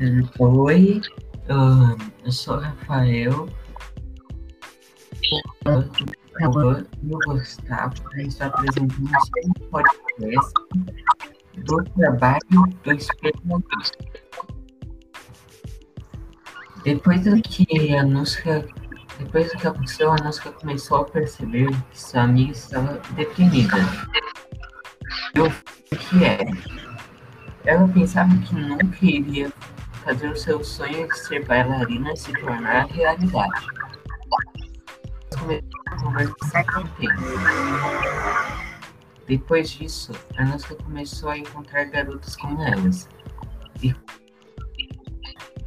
Oi, eu sou o Rafael. Eu e o Gustavo, está apresentando um podcast do trabalho do Espelho Depois do que a Nusca, depois do que aconteceu, a Nusca começou a perceber que sua amiga estava deprimida. E o que era? Ela pensava que nunca iria fazer o seu sonho de ser bailarina se tornar realidade. A conversar. Depois disso, a Nusca começou a encontrar garotas como elas. E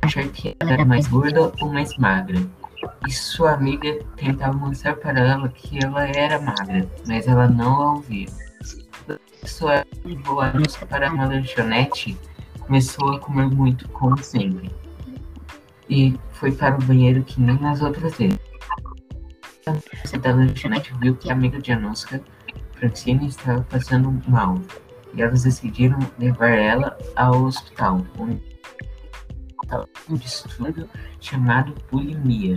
achar que ela era mais gorda ou mais magra. E sua amiga tentava mostrar para ela que ela era magra, mas ela não a ouvia. Sua levou a Nusca para uma lanchonete começou a comer muito, como sempre. E foi para o banheiro que nem nas outras vezes. A da lanchonete viu que a amiga de Anuska, Francine, estava passando mal. E elas decidiram levar ela ao hospital, onde um distúrbio chamado bulimia.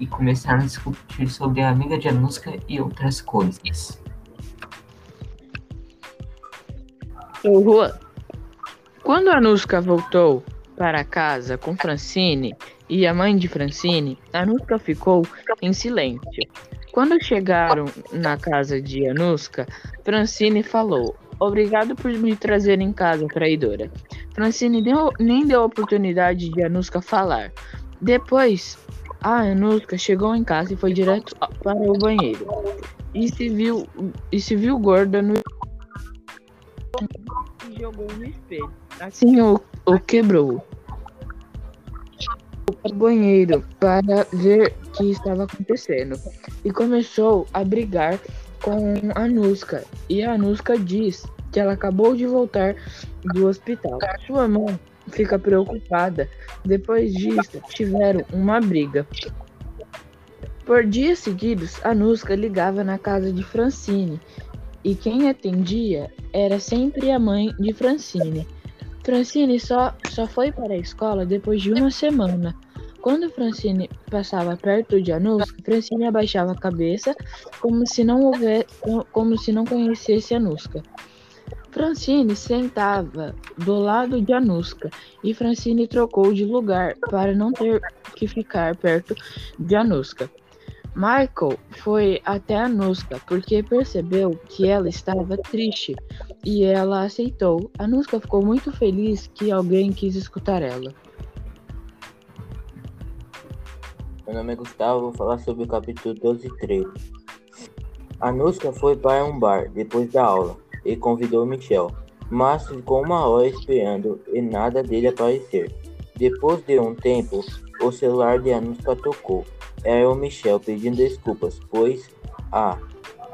E começaram a discutir sobre a amiga de Anuska e outras coisas. Juan, quando Anuska voltou para casa com Francine e a mãe de Francine, Anuska ficou em silêncio. Quando chegaram na casa de Anuska, Francine falou: Obrigado por me trazer em casa, traidora. Francine deu, nem deu oportunidade de Anuska falar. Depois, a Anuska chegou em casa e foi direto para o banheiro. E se viu, e se viu gorda no jogou no espelho. Assim o, o quebrou. O banheiro para ver o que estava acontecendo e começou a brigar com a Nuska. E a Nuska diz que ela acabou de voltar do hospital. Sua mãe fica preocupada. Depois disso, tiveram uma briga. Por dias seguidos, a Nuska ligava na casa de Francine e quem atendia era sempre a mãe de Francine. Francine só, só foi para a escola depois de uma semana. Quando Francine passava perto de Anuska, Francine abaixava a cabeça como se não houver, como se não conhecesse Anuska. Francine sentava do lado de Anuska e Francine trocou de lugar para não ter que ficar perto de Anuska. Michael foi até a Nuska porque percebeu que ela estava triste e ela aceitou. A Nuska ficou muito feliz que alguém quis escutar ela. Meu nome é Gustavo, vou falar sobre o capítulo 12 e 13. A Nuska foi para um bar depois da aula e convidou Michel, mas ficou uma hora esperando e nada dele aparecer. Depois de um tempo, o celular de Anuska tocou era o Michel pedindo desculpas, pois a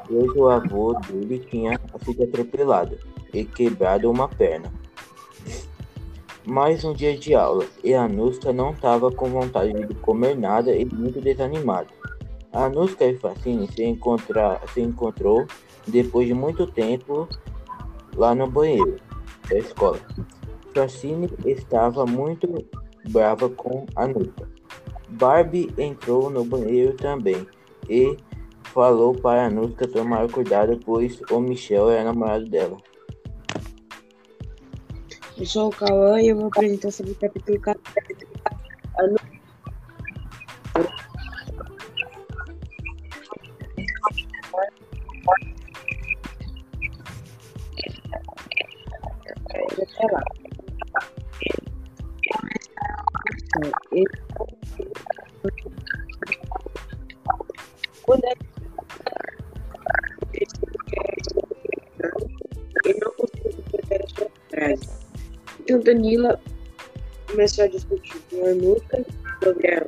pois o avô dele tinha sido atropelado e quebrado uma perna. Mais um dia de aula e a Nuska não estava com vontade de comer nada e muito desanimada. A Nuska e Facine se, se encontrou depois de muito tempo lá no banheiro da escola. Francine estava muito brava com a Nuska Barbie entrou no banheiro também e falou para a Nuska tomar cuidado, pois o Michel é namorado dela. Eu sou o Cauã e eu vou apresentar sobre o capítulo 14. Ele quando é eu não consigo completar a sua frase. Então Danila começou a discutir com a Nuca sobre a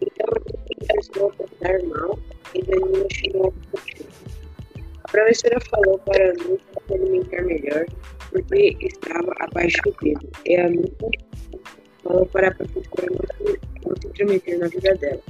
então a começou a tratar mal e Danila chegou a discutir. A professora falou para a Nuca se alimentar melhor porque estava abaixo do peso e a Nuca falou para a professora não se intrometer na vida dela.